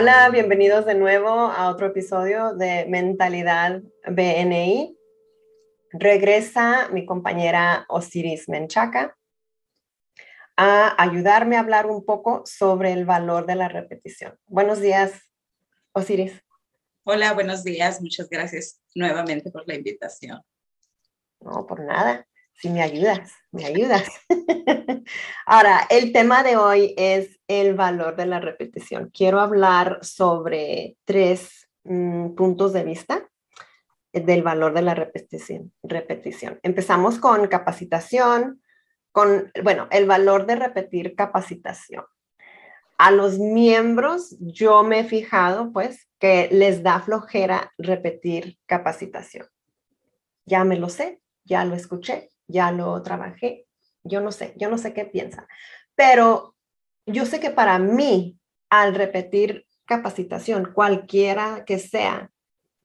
Hola, bienvenidos de nuevo a otro episodio de Mentalidad BNI. Regresa mi compañera Osiris Menchaca a ayudarme a hablar un poco sobre el valor de la repetición. Buenos días, Osiris. Hola, buenos días. Muchas gracias nuevamente por la invitación. No, por nada. Si me ayudas, me ayudas. Ahora, el tema de hoy es el valor de la repetición. Quiero hablar sobre tres mm, puntos de vista del valor de la repetición, repetición. Empezamos con capacitación, con, bueno, el valor de repetir capacitación. A los miembros yo me he fijado, pues, que les da flojera repetir capacitación. Ya me lo sé, ya lo escuché, ya lo trabajé, yo no sé, yo no sé qué piensa, pero yo sé que para mí, al repetir capacitación, cualquiera que sea,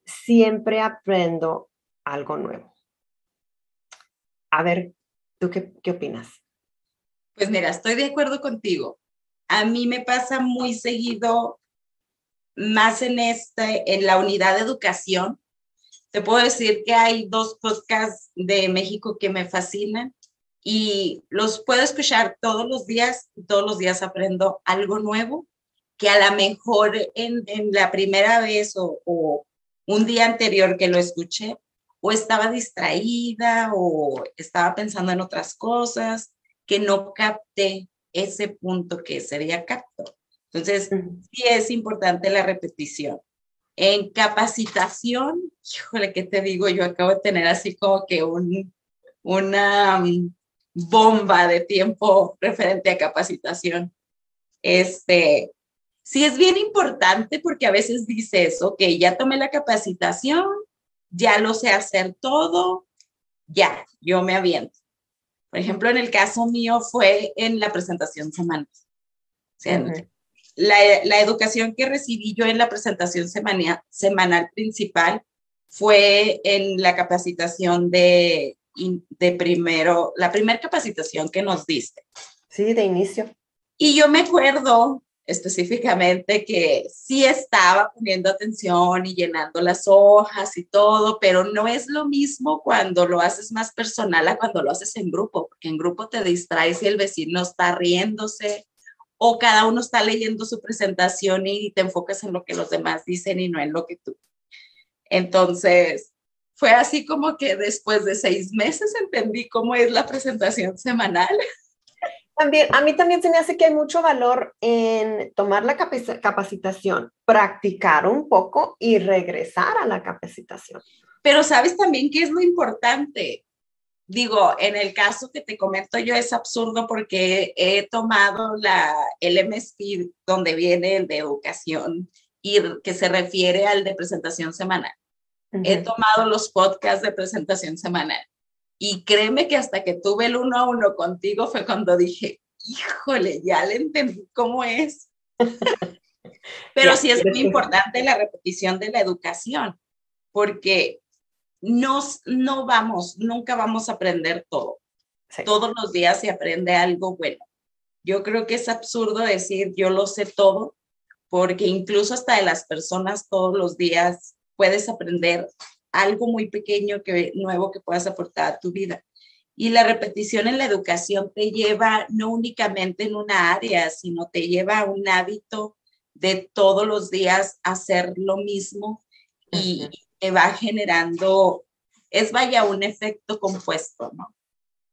siempre aprendo algo nuevo. A ver, ¿tú qué, qué opinas? Pues mira, estoy de acuerdo contigo. A mí me pasa muy seguido, más en, este, en la unidad de educación, te puedo decir que hay dos podcasts de México que me fascinan y los puedo escuchar todos los días y todos los días aprendo algo nuevo que a lo mejor en, la primera vez o, o un día anterior que lo escuché o estaba distraída o estaba pensando en otras cosas que no capté ese punto que sería capto. Entonces, sí es importante la repetición. En capacitación, híjole, ¿qué te digo? Yo acabo de tener así como que un, una mm, bomba de tiempo referente a capacitación. Este, sí es bien importante porque a veces dices, ok, ya tomé la capacitación, ya lo sé hacer todo, ya, yo me aviento. Por ejemplo, en el caso mío fue en la presentación semanal. O la, educación que recibí yo en la presentación semanal principal fue en la capacitación de, de primero, la primera capacitación que nos diste. Sí, de inicio. Y yo me acuerdo específicamente que sí estaba poniendo atención y llenando las hojas y todo, pero no es lo mismo cuando lo haces más personal a cuando lo haces en grupo, porque en grupo te distraes y el vecino está riéndose o cada uno está leyendo su presentación y te enfocas en lo que los demás dicen y no en lo que tú. Entonces, fue así como que después de seis meses entendí cómo es la presentación semanal. También, a mí también se me hace que hay mucho valor en tomar la capacitación, practicar un poco y regresar a la capacitación. Pero sabes también qué es lo importante, digo, en el caso que te comento yo es absurdo porque he tomado la, el donde viene el de educación y que se refiere al de presentación semanal. He tomado los podcasts de presentación semanal. Y créeme que hasta que tuve el uno a uno contigo fue cuando dije, híjole, ya le entendí cómo es. Pero sí es muy importante la repetición de la educación, porque no, vamos, nunca vamos a aprender todo. Todos los días se aprende algo bueno. Yo creo que es absurdo decir yo lo sé todo, porque incluso hasta de las personas todos los días puedes aprender algo muy pequeño que nuevo que puedas aportar a tu vida. Y la repetición en la educación te lleva no únicamente en una área, sino te lleva a un hábito de todos los días hacer lo mismo y, va generando, es vaya un efecto compuesto, ¿no?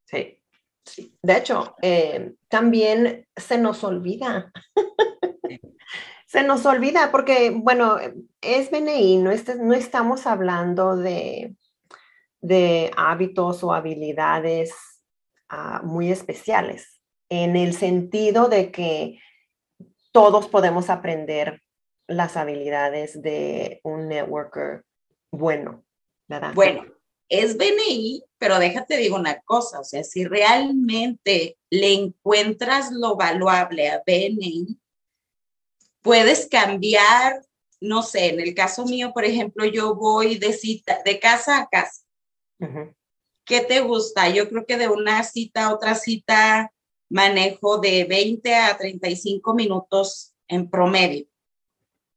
Sí. sí. De hecho, eh, también se nos olvida. se nos olvida porque, bueno, es BNI, no, no estamos hablando de, de hábitos o habilidades ah, muy especiales, en el sentido de que todos podemos aprender las habilidades de un networker bueno, ¿verdad? Bueno, es BNI, pero déjate digo una cosa, o sea, si realmente le encuentras lo valuable a BNI, puedes cambiar, no sé, en el caso mío, por ejemplo, yo voy de cita, de casa a casa. ¿Qué te gusta? Yo creo que de una cita a otra cita manejo de 20 a 35 minutos en promedio.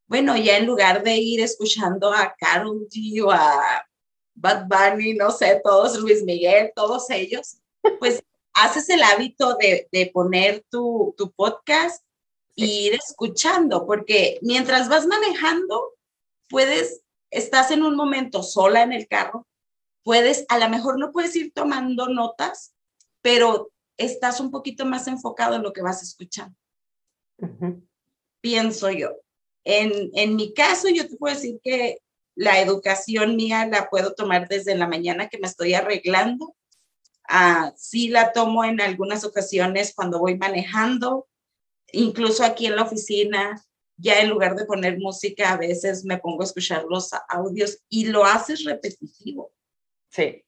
Bueno, ya en lugar de ir escuchando a Carol G o a Bad Bunny, no sé, todos, Luis Miguel, todos ellos, pues haces el hábito de, de poner tu, tu podcast e ir escuchando, porque mientras vas manejando, puedes, estás en un momento sola en el carro, puedes, a lo mejor no puedes ir tomando notas, pero estás un poquito más enfocado en lo que vas a escuchar. Pienso yo. En, mi caso, yo te puedo decir que la educación mía la puedo tomar desde la mañana que me estoy arreglando. Ah, sí la tomo en algunas ocasiones cuando voy manejando, incluso aquí en la oficina, ya en lugar de poner música, a veces me pongo a escuchar los audios y lo haces repetitivo. Sí,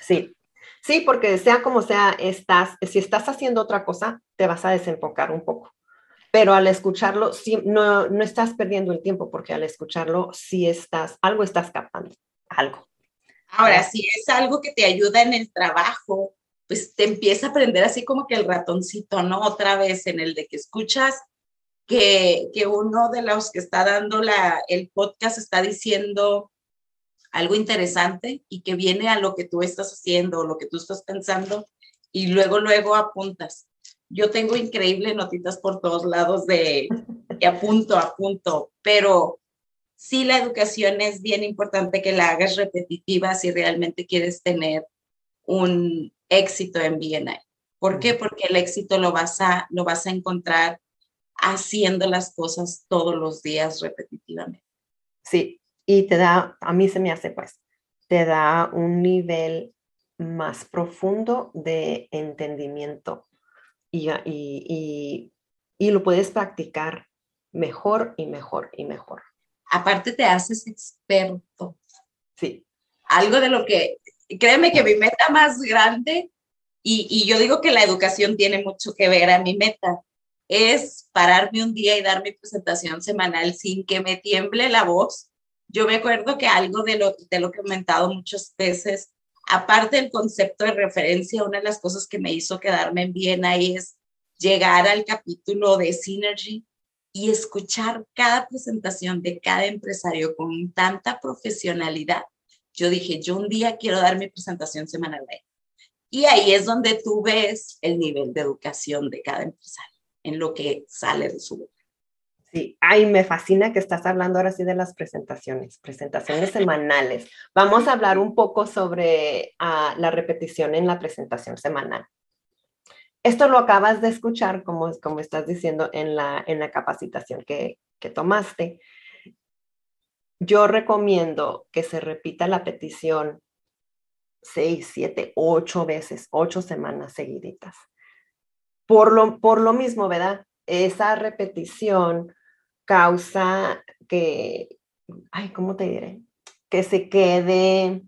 sí, sí, porque sea como sea, estás, si estás haciendo otra cosa, te vas a desenfocar un poco pero al escucharlo sí, no, no estás perdiendo el tiempo porque al escucharlo sí estás, algo estás captando, algo. Ahora, si es algo que te ayuda en el trabajo, pues te empieza a aprender así como que el ratoncito, ¿no? Otra vez en el de que escuchas que, que uno de los que está dando la, el podcast está diciendo algo interesante y que viene a lo que tú estás haciendo o lo que tú estás pensando y luego, luego apuntas yo tengo increíbles notitas por todos lados de, de apunto, apunto, pero sí la educación es bien importante que la hagas repetitiva si realmente quieres tener un éxito en BNI. ¿Por qué? Porque el éxito lo vas a, lo vas a encontrar haciendo las cosas todos los días repetitivamente. Sí, y te da, a mí se me hace pues, te da un nivel más profundo de entendimiento y, y, lo puedes practicar mejor y mejor y mejor. Aparte te haces experto. Sí. Algo de lo que, créeme que mi meta más grande, y, y yo digo que la educación tiene mucho que ver a mi meta, es pararme un día y dar mi presentación semanal sin que me tiemble la voz. Yo me acuerdo que algo de lo, de lo que he comentado muchas veces aparte del concepto de referencia, una de las cosas que me hizo quedarme bien ahí es llegar al capítulo de Synergy y escuchar cada presentación de cada empresario con tanta profesionalidad. Yo dije, yo un día quiero dar mi presentación semanal ahí. Y ahí es donde tú ves el nivel de educación de cada empresario, en lo que sale de su boca. Sí, ay, me fascina que estás hablando ahora sí de las presentaciones, presentaciones semanales. Vamos a hablar un poco sobre ah, la repetición en la presentación semanal. Esto lo acabas de escuchar, como, como estás diciendo, en la, en la capacitación que, que tomaste. Yo recomiendo que se repita la petición seis, siete, ocho veces, ocho semanas seguiditas. Por lo, por lo mismo, ¿verdad? esa repetición causa que, ay, ¿cómo te diré? Que se quede,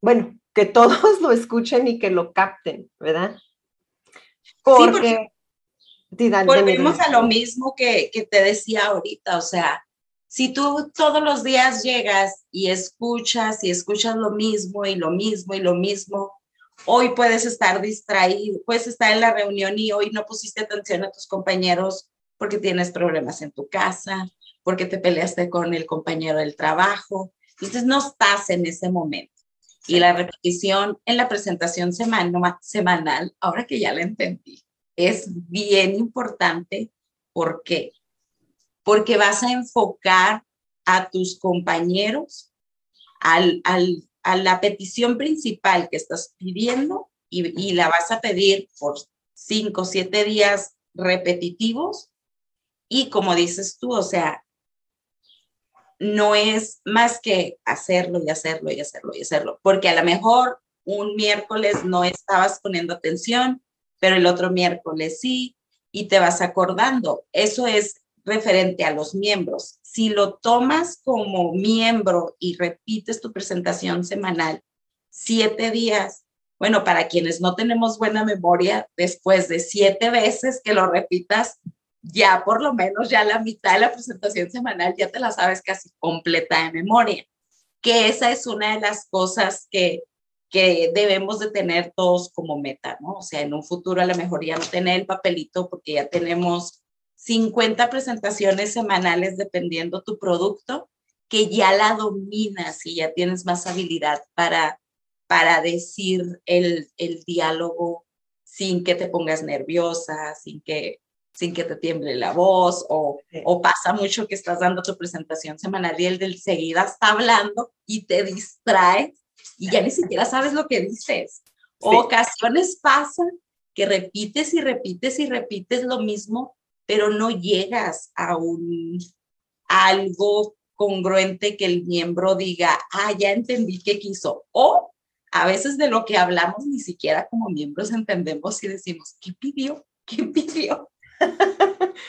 bueno, que todos lo escuchen y que lo capten, ¿verdad? Porque, volvemos a lo mismo que, que te decía ahorita, o sea, si tú todos los días llegas y escuchas y escuchas lo mismo y lo mismo y lo mismo, hoy puedes estar distraído, puedes estar en la reunión y hoy no pusiste atención a tus compañeros porque tienes problemas en tu casa, porque te peleaste con el compañero del trabajo. Entonces no estás en ese momento. Y la repetición en la presentación semanal, ahora que ya la entendí, es bien importante. ¿Por qué? Porque vas a enfocar a tus compañeros al, al a la petición principal que estás pidiendo y, la vas a pedir por cinco o siete días repetitivos y como dices tú, o sea, no es más que hacerlo y hacerlo y hacerlo y hacerlo, porque a lo mejor un miércoles no estabas poniendo atención, pero el otro miércoles sí, y te vas acordando. Eso es referente a los miembros. Si lo tomas como miembro y repites tu presentación semanal siete días, bueno, para quienes no tenemos buena memoria, después de siete veces que lo repitas, ya por lo menos ya la mitad de la presentación semanal ya te la sabes casi completa de memoria. Que esa es una de las cosas que, que debemos de tener todos como meta, ¿no? O sea, en un futuro a lo mejor ya no tener el papelito porque ya tenemos 50 presentaciones semanales dependiendo tu producto, que ya la dominas y ya tienes más habilidad para, para decir el, el diálogo sin que te pongas nerviosa, sin que, sin que te tiemble la voz, o, o pasa mucho que estás dando tu presentación semanal y el del seguida está hablando y te distrae y ya ni siquiera sabes lo que dices. Ocasiones pasan que repites y repites y repites lo mismo, pero no llegas a un algo congruente que el miembro diga, ah, ya entendí qué quiso. O a veces de lo que hablamos ni siquiera como miembros entendemos y decimos, ¿qué pidió? ¿Qué pidió?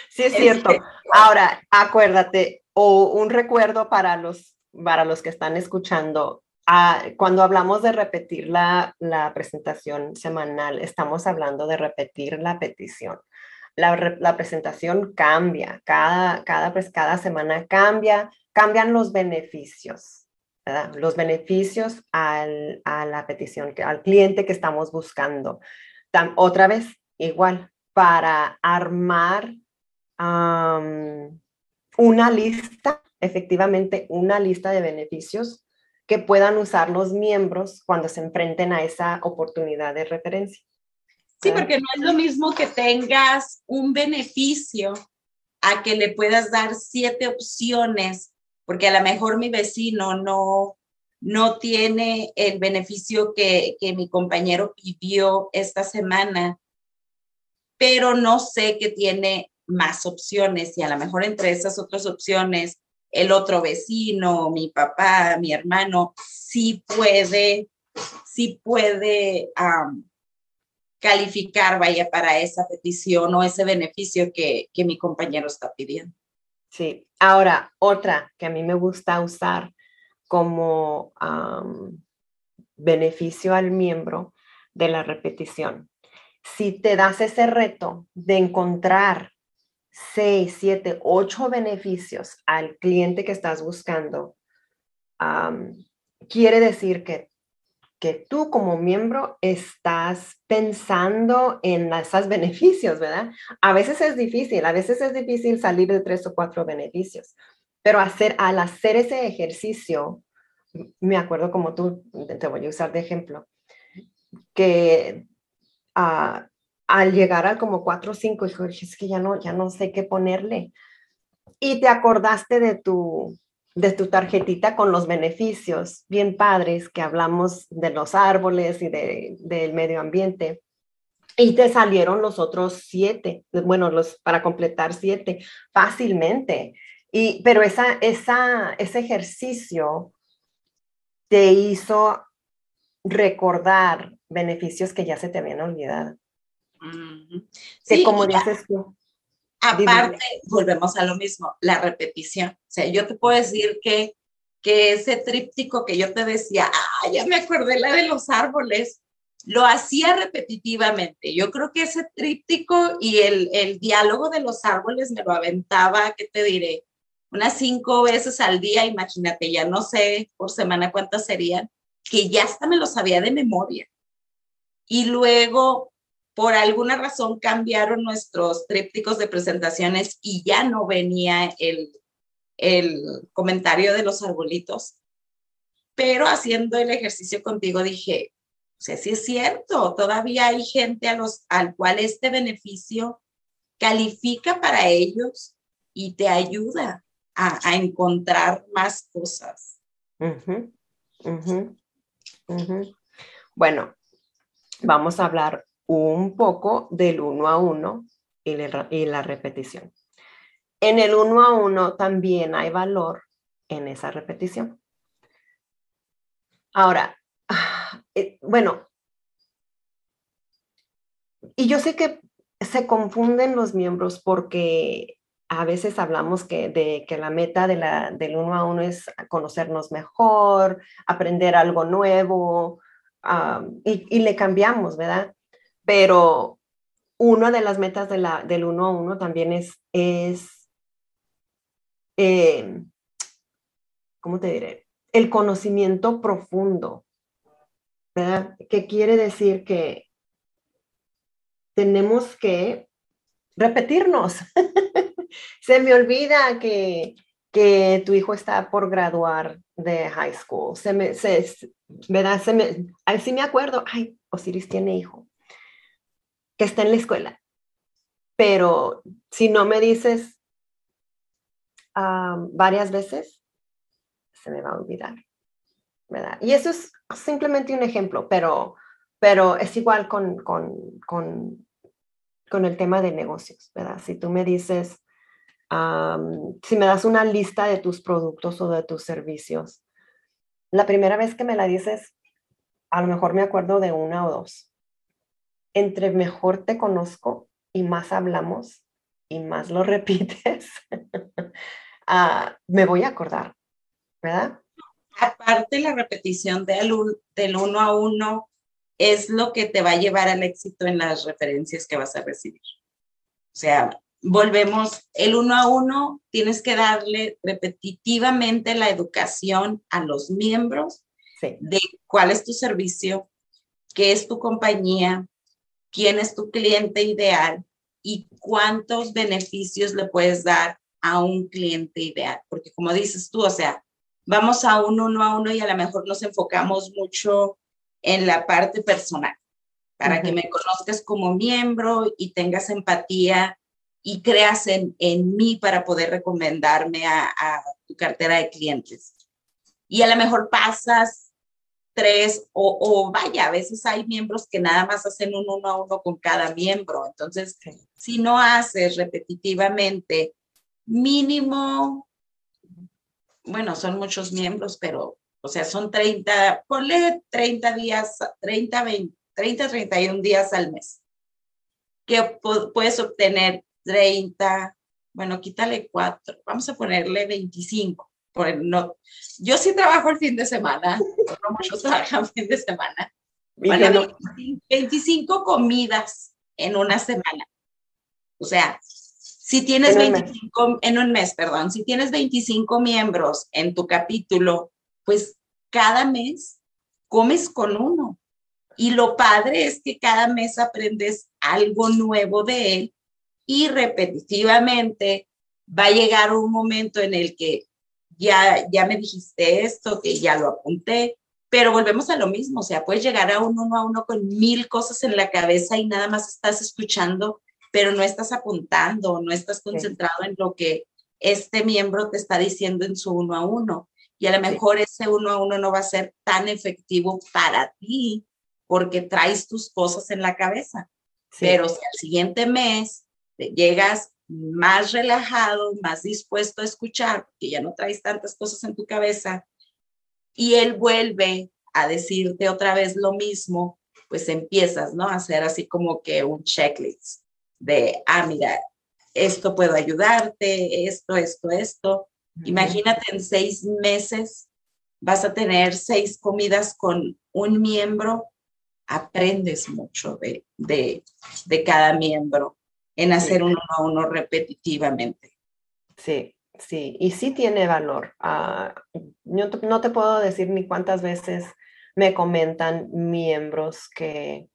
Sí, es cierto. Ahora, acuérdate, o un recuerdo para los, para los que están escuchando, cuando hablamos de repetir la, presentación semanal, estamos hablando de repetir la petición. La, presentación cambia, cada, cada, pues, cada semana cambia, cambian los beneficios, los beneficios a la petición, al cliente que estamos buscando. otra vez, igual, para armar una lista, efectivamente, una lista de beneficios que puedan usar los miembros cuando se enfrenten a esa oportunidad de referencia. Sí, porque no es lo mismo que tengas un beneficio a que le puedas dar siete opciones, porque a lo mejor mi vecino no, no tiene el beneficio que, que mi compañero pidió esta semana, pero no sé que tiene más opciones y a lo mejor entre esas otras opciones el otro vecino, mi papá, mi hermano, sí puede, sí puede calificar, vaya, para esa petición o ese beneficio que, que mi compañero está pidiendo. Sí, ahora otra que a mí me gusta usar como beneficio al miembro de la repetición. Si te das ese reto de encontrar seis, siete, ocho beneficios al cliente que estás buscando, quiere decir que, que tú como miembro estás pensando en esos beneficios, ¿verdad? A veces es difícil, a veces es difícil salir de tres o cuatro beneficios, pero hacer, al hacer ese ejercicio, me acuerdo como tú, te voy a usar de ejemplo, que al llegar al como cuatro o cinco, dijo, es que ya no, ya no sé qué ponerle. Y te acordaste de tu, de tu tarjetita con los beneficios bien padres que hablamos de los árboles y de, del medio ambiente. Y te salieron los otros siete, bueno, los para completar siete fácilmente. Y, pero esa, esa, ese ejercicio te hizo recordar beneficios que ya se te habían olvidado. Sí, como dices tú. Aparte, volvemos a lo mismo, la repetición. O sea, yo te puedo decir que, que ese tríptico que yo te decía, ah, ya me acordé la de los árboles, lo hacía repetitivamente. Yo creo que ese tríptico y el, el diálogo de los árboles me lo aventaba, ¿qué te diré? Unas cinco veces al día, imagínate, ya no sé por semana cuántas serían, que ya hasta me lo sabía de memoria. Y luego por alguna razón cambiaron nuestros trípticos de presentaciones y ya no venía el, el comentario de los arbolitos. Pero haciendo el ejercicio contigo dije, o sea, sí es cierto, todavía hay gente a los, al cual este beneficio califica para ellos y te ayuda a, encontrar más cosas. Bueno, vamos a hablar un poco del uno a uno y, la repetición. En el uno a uno también hay valor en esa repetición. Ahora, eh, bueno, y yo sé que se confunden los miembros porque a veces hablamos que, de que la meta del uno a uno es conocernos mejor, aprender algo nuevo, y, le cambiamos, ¿verdad? pero una de las metas del uno a uno también es, es eh, ¿cómo te diré? El conocimiento profundo, ¿verdad? Que quiere decir que tenemos que repetirnos. se me olvida que, que tu hijo está por graduar de high school. Se me, se, ¿verdad? Se me, sí me acuerdo, ay, Osiris tiene hijo, que está en la escuela. Pero si no me dices varias veces, se me va a olvidar. ¿verdad? Y eso es simplemente un ejemplo, pero, pero es igual con, con, con, con el tema de negocios, ¿verdad? Si tú me dices, si me das una lista de tus productos o de tus servicios, la primera vez que me la dices, a lo mejor me acuerdo de una o dos. Entre mejor te conozco y más hablamos y más lo repites, ah, me voy a acordar, ¿verdad? Aparte, la repetición del, del uno a uno es lo que te va a llevar al éxito en las referencias que vas a recibir. O sea, volvemos el uno a uno, tienes que darle repetitivamente la educación a los miembros de cuál es tu servicio, qué es tu compañía, quién es tu cliente ideal y cuántos beneficios le puedes dar a un cliente ideal. Porque como dices tú, o sea, vamos a un uno a uno y a lo mejor nos enfocamos mucho en la parte personal, para que me conozcas como miembro y tengas empatía y creas en, en mí para poder recomendarme a, a, tu cartera de clientes. Y a lo mejor pasas tres o, o, vaya, a veces hay miembros que nada más hacen un uno a uno con cada miembro. Entonces, si no haces repetitivamente, mínimo, bueno, son muchos miembros, pero, o sea, son 30, ponle 30 días, 30, 20, 30, 31 días al mes, que puedes obtener 30, bueno, quítale 4, vamos a ponerle 25. Por no, yo sí trabajo el fin de semana, no muchos trabajan fin de semana. 25, comidas en una semana. O sea, si tienes 25, en un mes, perdón, si tienes 25 miembros en tu capítulo, pues cada mes comes con uno. Y lo padre es que cada mes aprendes algo nuevo de él y repetitivamente va a llegar un momento en el que ya, ya me dijiste esto, que ya lo apunté, pero volvemos a lo mismo, o sea, puedes llegar a un uno a uno con mil cosas en la cabeza y nada más estás escuchando, pero no estás apuntando, no estás concentrado en lo que este miembro te está diciendo en su uno a uno. Y a lo mejor ese uno a uno no va a ser tan efectivo para ti porque traes tus cosas en la cabeza. Pero si al siguiente mes llegas más relajado, más dispuesto a escuchar, porque ya no traes tantas cosas en tu cabeza, y él vuelve a decirte otra vez lo mismo, pues empiezas, ¿no? A hacer así como que un checklist de, ah, mira, esto puedo ayudarte, esto, esto, esto. Imagínate en seis meses vas a tener seis comidas con un miembro, aprendes mucho de, de, de cada miembro en hacer uno a uno repetitivamente. Sí, sí, y sí tiene valor. Uh, yo no te puedo decir ni cuántas veces me comentan miembros que,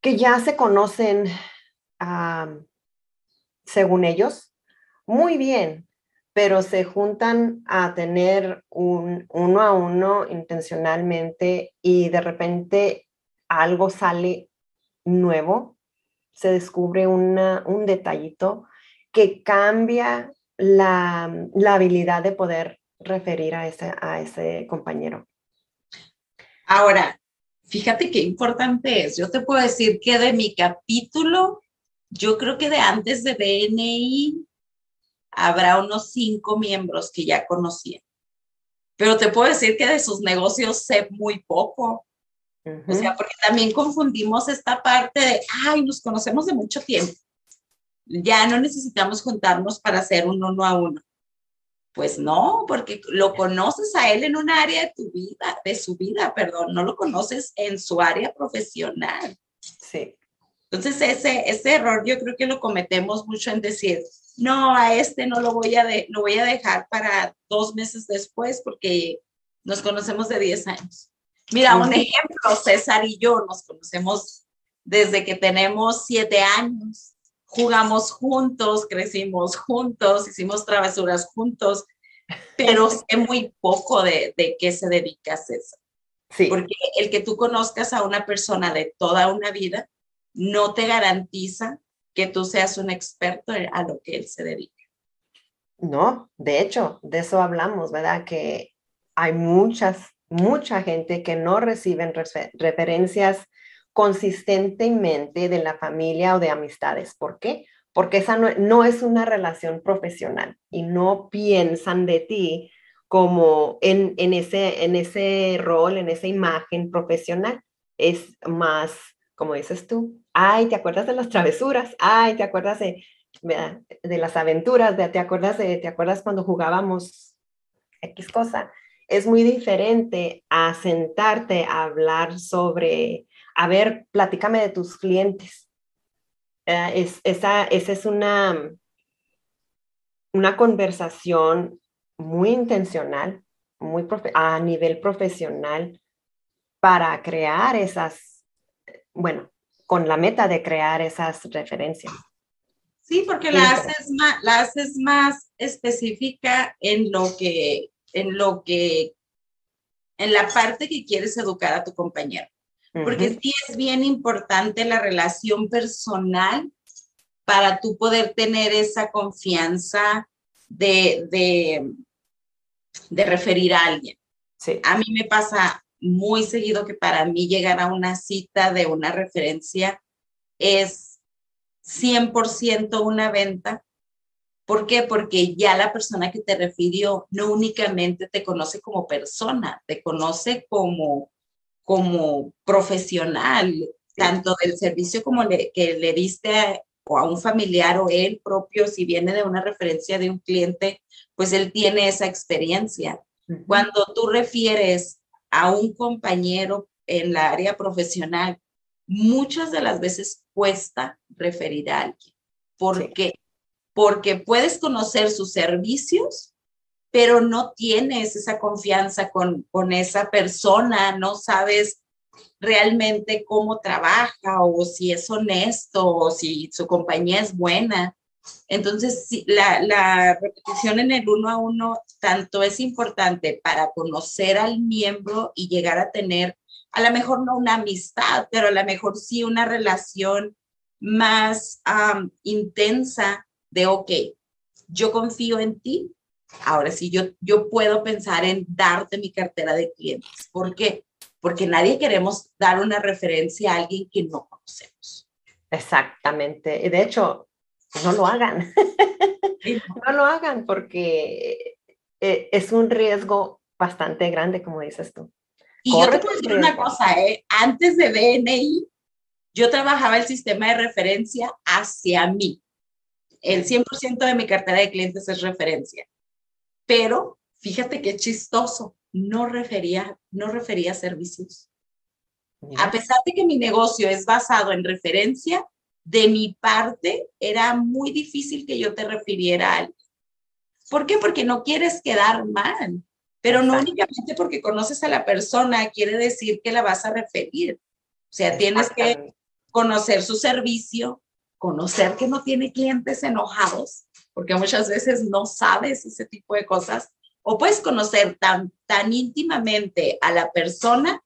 que ya se conocen, uh, según ellos, muy bien, pero se juntan a tener un uno a uno intencionalmente y de repente algo sale nuevo se descubre un detallito que cambia la, habilidad de poder referir a ese, a ese compañero. Ahora, fíjate qué importante es. Yo te puedo decir que de mi capítulo, yo creo que de antes de BNI habrá unos cinco miembros que ya conocía. Pero te puedo decir que de sus negocios sé muy poco. O sea, porque también confundimos esta parte de, ay, nos conocemos de mucho tiempo. Ya no necesitamos juntarnos para hacer un uno a uno. Pues no, porque lo conoces a él en un área de tu vida, de su vida, perdón, no lo conoces en su área profesional. Sí. Entonces, ese, ese error yo creo que lo cometemos mucho en decir, no, a este no lo voy a, de, lo voy a dejar para dos meses después porque nos conocemos de 10 años. Mira, un ejemplo, César y yo nos conocemos desde que tenemos siete años. Jugamos juntos, crecimos juntos, hicimos travesuras juntos, pero sé muy poco de, de qué se dedica César. Sí. Porque el que tú conozcas a una persona de toda una vida no te garantiza que tú seas un experto a lo que él se dedica. No, de hecho, de eso hablamos, ¿verdad? Que hay muchas, mucha gente que no reciben referencias consistentemente de la familia o de amistades. ¿Por qué? Porque esa no, es una relación profesional y no piensan de ti como en, ese, rol, en esa imagen profesional. Es más, como dices tú, ay, ¿te acuerdas de las travesuras? Ay, ¿te acuerdas de, de las aventuras? ¿Te acuerdas, de, ¿Te acuerdas cuando jugábamos X cosa? Es muy diferente a sentarte a hablar sobre, a ver, platícame de tus clientes. Eh, es, esa, esa es una, una conversación muy intencional, muy a nivel profesional para crear esas, bueno, con la meta de crear esas referencias. Sí, porque la haces más, la haces más específica en lo que, en lo que, en la parte que quieres educar a tu compañero. Porque sí es bien importante la relación personal para tú poder tener esa confianza de, de, de referir a alguien. Sí. A mí me pasa muy seguido que para mí llegar a una cita de una referencia es 100% una venta. ¿Por qué? Porque ya la persona que te refirió no únicamente te conoce como persona, te conoce como, como profesional, tanto del servicio como le, que le diste a, o a un familiar o él propio, si viene de una referencia de un cliente, pues él tiene esa experiencia. Cuando tú refieres a un compañero en la área profesional, muchas de las veces cuesta referir a alguien. ¿Por qué? Porque puedes conocer sus servicios, pero no tienes esa confianza con, con esa persona, no sabes realmente cómo trabaja o si es honesto o si su compañía es buena. Entonces, la, repetición en el uno a uno tanto es importante para conocer al miembro y llegar a tener, a lo mejor no una amistad, pero a lo mejor sí una relación más intensa de, ok, yo confío en ti, ahora sí, yo, yo puedo pensar en darte mi cartera de clientes. ¿Por qué? Porque nadie queremos dar una referencia a alguien que no conocemos. Exactamente. Y de hecho, no lo hagan. no lo hagan porque eh, es un riesgo bastante grande, como dices tú. Y yo te puedo decir una cosa, ¿eh? antes de BNI, yo trabajaba el sistema de referencia hacia mí. El 100% de mi cartera de clientes es referencia. Pero fíjate qué chistoso, no refería, no refería servicios. A pesar de que mi negocio es basado en referencia, de mi parte era muy difícil que yo te refiriera a alguien. ¿Por qué? Porque no quieres quedar mal, pero no únicamente porque conoces a la persona quiere decir que la vas a referir. O sea, tienes que conocer su servicio, conocer que no tiene clientes enojados, porque muchas veces no sabes ese tipo de cosas, o puedes conocer tan, tan íntimamente a la persona,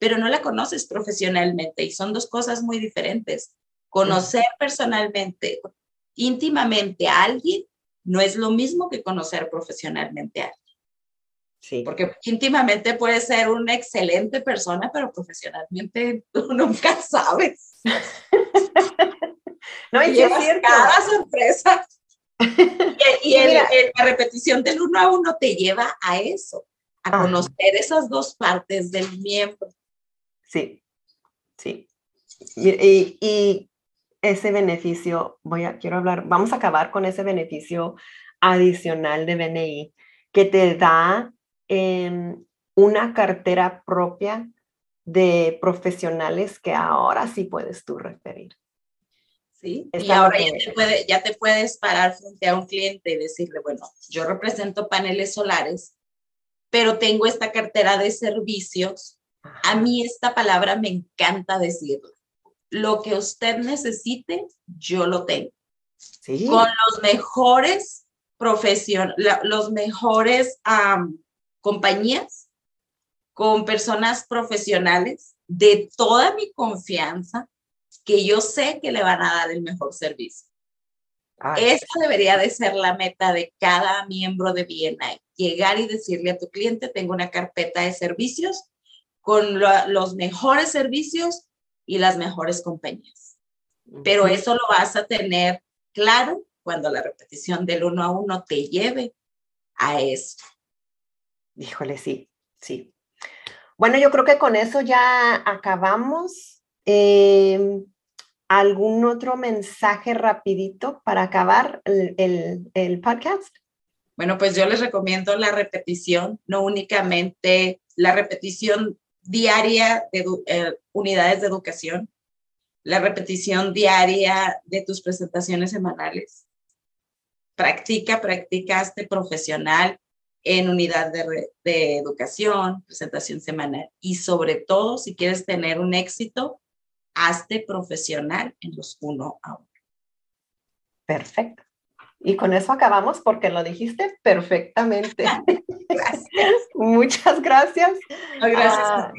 pero no la conoces profesionalmente y son dos cosas muy diferentes. Conocer personalmente, íntimamente a alguien, no es lo mismo que conocer profesionalmente a alguien. Sí. Porque íntimamente puede ser una excelente persona, pero profesionalmente tú nunca sabes. no, y, es cierto. cada sorpresa. y, la repetición del uno a uno te lleva a eso, a conocer esas dos partes del miembro. Sí, sí. Y, y, ese beneficio, voy a, quiero hablar, vamos a acabar con ese beneficio adicional de BNI que te da em, una cartera propia de profesionales que ahora sí puedes tú referir. Sí, y ahora ya, te puede, ya te puedes parar frente a un cliente y decirle, bueno, yo represento paneles solares, pero tengo esta cartera de servicios. A mí esta palabra me encanta decirla. Lo que usted necesite, yo lo tengo. Con los mejores profesiones, los mejores compañías, con personas profesionales de toda mi confianza, que yo sé que le van a dar el mejor servicio. Esa debería de ser la meta de cada miembro de BNI. Llegar y decirle a tu cliente, tengo una carpeta de servicios con los mejores servicios y las mejores compañías. Pero eso lo vas a tener claro cuando la repetición del uno a uno te lleve a eso. Híjole, sí, sí. Bueno, yo creo que con eso ya acabamos. Eh, ¿Algún otro mensaje rapidito para acabar el, el, podcast? Bueno, pues yo les recomiendo la repetición, no únicamente la repetición diaria de eh, unidades de educación, la repetición diaria de tus presentaciones semanales. Practica, practica, profesional en unidad de educación, presentación semanal y sobre todo si quieres tener un éxito, hazte profesional en los uno a uno. Perfecto. Y con eso acabamos porque lo dijiste perfectamente. Gracias. Muchas gracias. gracias. Ah,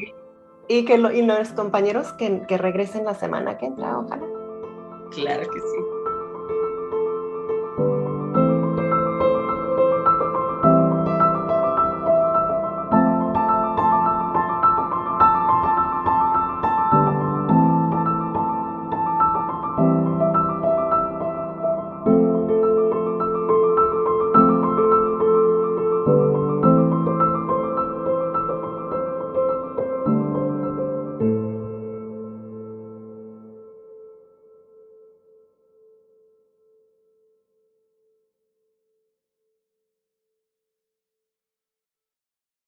y que y los compañeros que, que regresen la semana que entra, ojalá. Claro que sí.